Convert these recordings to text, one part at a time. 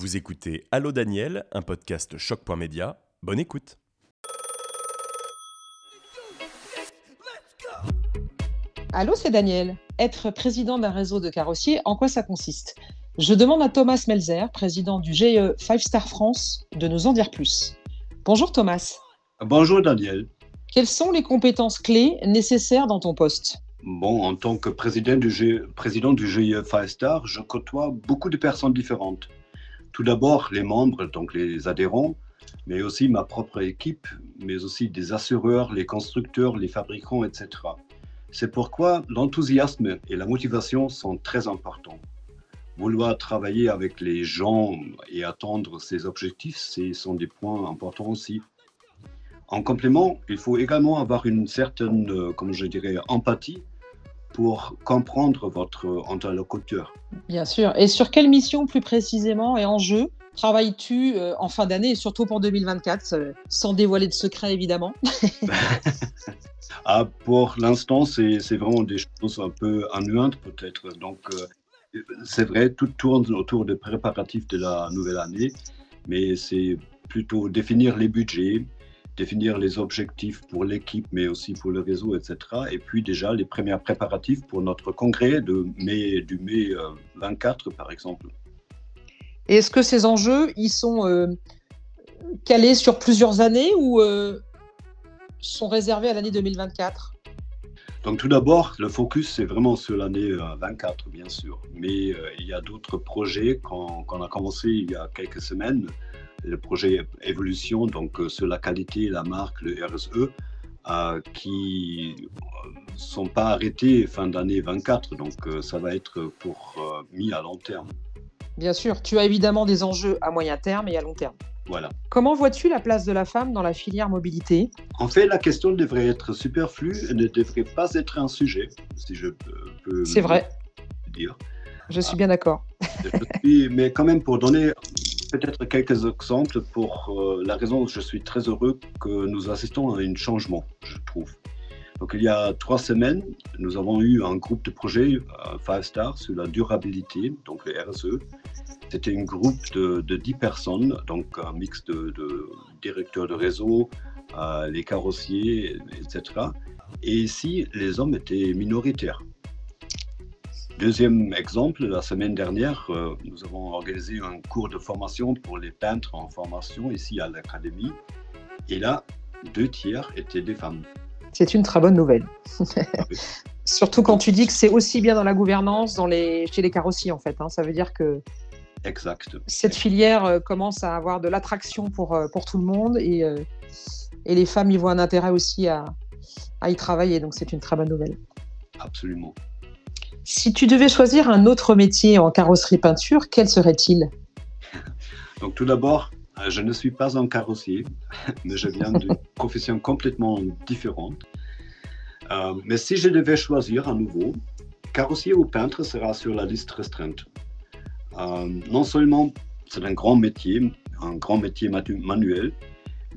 Vous écoutez Allô Daniel, un podcast choc.média. Bonne écoute. Allô, c'est Daniel. Être président d'un réseau de carrossiers, en quoi ça consiste? Je demande à Thomas Melzer, président du GE 5 Star France, de nous en dire plus. Bonjour Thomas. Bonjour Daniel. Quelles sont les compétences clés nécessaires dans ton poste? Bon, en tant que président du, G... président du GIE Five Star, je côtoie beaucoup de personnes différentes. Tout d'abord, les membres, donc les adhérents, mais aussi ma propre équipe, mais aussi des assureurs, les constructeurs, les fabricants, etc. C'est pourquoi l'enthousiasme et la motivation sont très importants. Vouloir travailler avec les gens et atteindre ses objectifs, ce sont des points importants aussi. En complément, il faut également avoir une certaine, euh, comme je dirais, empathie pour comprendre votre interlocuteur. Bien sûr. Et sur quelle mission plus précisément et enjeu travailles-tu euh, en fin d'année et surtout pour 2024, euh, sans dévoiler de secret évidemment? Ah, Pour l'instant, c'est vraiment des choses un peu annuantes peut-être. Donc, c'est vrai, tout tourne autour des préparatifs de la nouvelle année, mais c'est plutôt définir les budgets, définir les objectifs pour l'équipe, mais aussi pour le réseau, etc. Et puis déjà les premiers préparatifs pour notre congrès de mai, du mai 24, euh, par exemple. Est-ce que ces enjeux, ils sont euh, calés sur plusieurs années ou euh, sont réservés à l'année 2024 donc tout d'abord, le focus, c'est vraiment sur l'année 24, bien sûr. Mais il y a d'autres projets qu'on a commencé il y a quelques semaines le projet évolution, donc euh, sur la qualité, la marque, le RSE, euh, qui ne euh, sont pas arrêtés fin d'année 24. Donc ça va être pour mis à long terme. Bien sûr, tu as évidemment des enjeux à moyen terme et à long terme. Voilà. Comment vois-tu la place de la femme dans la filière mobilité? En fait, la question devrait être superflue et ne devrait pas être un sujet, si je peux. C'est vrai. Dire. Je suis bien d'accord. mais quand même, pour donner peut-être quelques exemples pour euh, la raison où je suis très heureux que nous assistons à un changement, je trouve. Donc, il y a trois semaines, nous avons eu un groupe de projet, euh, Five Star, sur la durabilité, donc le RSE. C'était un groupe de, de 10 personnes, donc un mix de, directeurs de réseau, euh, les carrossiers, etc. Et ici, les hommes étaient minoritaires. Deuxième exemple, la semaine dernière, euh, nous avons organisé un cours de formation pour les peintres en formation ici à l'Académie. Et là, deux tiers étaient des femmes. C'est une très bonne nouvelle. Surtout quand tu dis que c'est aussi bien dans la gouvernance, dans les, chez les carrossiers en fait. Hein. Ça veut dire que exact. cette filière euh, commence à avoir de l'attraction pour, euh, pour tout le monde et, et les femmes y voient un intérêt aussi à, à y travailler. Donc c'est une très bonne nouvelle. Absolument. Si tu devais choisir un autre métier en carrosserie peinture, quel serait-il? Donc tout d'abord, euh, je ne suis pas un carrossier, mais je viens d'une profession complètement différente. Euh, mais si je devais choisir à nouveau, carrossier ou peintre sera sur la liste restreinte. Euh, non seulement c'est un grand métier, un grand métier manuel,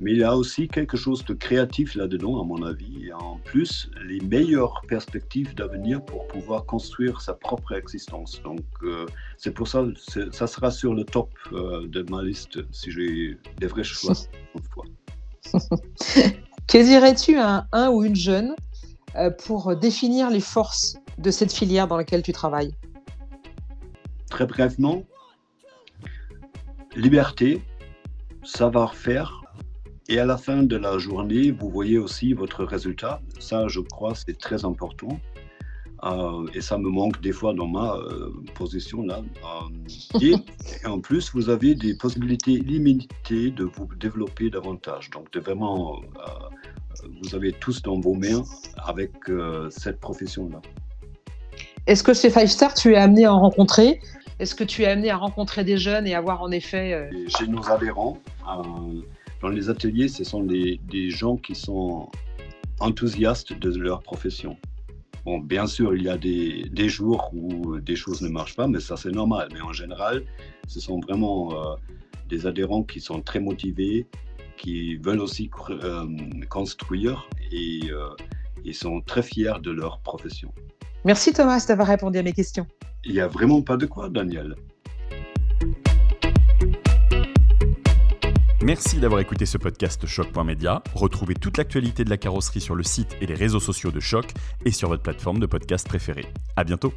mais il y a aussi quelque chose de créatif là-dedans, à mon avis. Et en plus, les meilleures perspectives d'avenir pour pouvoir construire sa propre existence. Donc, euh, c'est pour ça que ça sera sur le top euh, de ma liste si j'ai des vrais choix que dirais-tu à un, ou une jeune euh, pour définir les forces de cette filière dans laquelle tu travailles? Très brièvement, liberté, savoir-faire, et à la fin de la journée, vous voyez aussi votre résultat. Ça, je crois, c'est très important. Euh, et ça me manque des fois dans ma euh, position là. Euh, et, en plus, vous avez des possibilités illimitées de vous développer davantage. Donc, de vraiment, vous avez tous dans vos mains avec cette profession-là. Est-ce que ces Five Stars, tu es amené à en rencontrer? Est-ce que tu es amené à rencontrer des jeunes et avoir en effet... Chez nos adhérents, dans les ateliers, ce sont des, gens qui sont enthousiastes de leur profession. Bon, bien sûr, il y a des, jours où des choses ne marchent pas, mais ça c'est normal. Mais en général, ce sont vraiment euh, des adhérents qui sont très motivés, qui veulent aussi euh, construire et euh, ils sont très fiers de leur profession. Merci Thomas d'avoir répondu à mes questions. Il n'y a vraiment pas de quoi, Daniel. Merci d'avoir écouté ce podcast Choc.media. Retrouvez toute l'actualité de la carrosserie sur le site et les réseaux sociaux de Choc et sur votre plateforme de podcast préférée. À bientôt.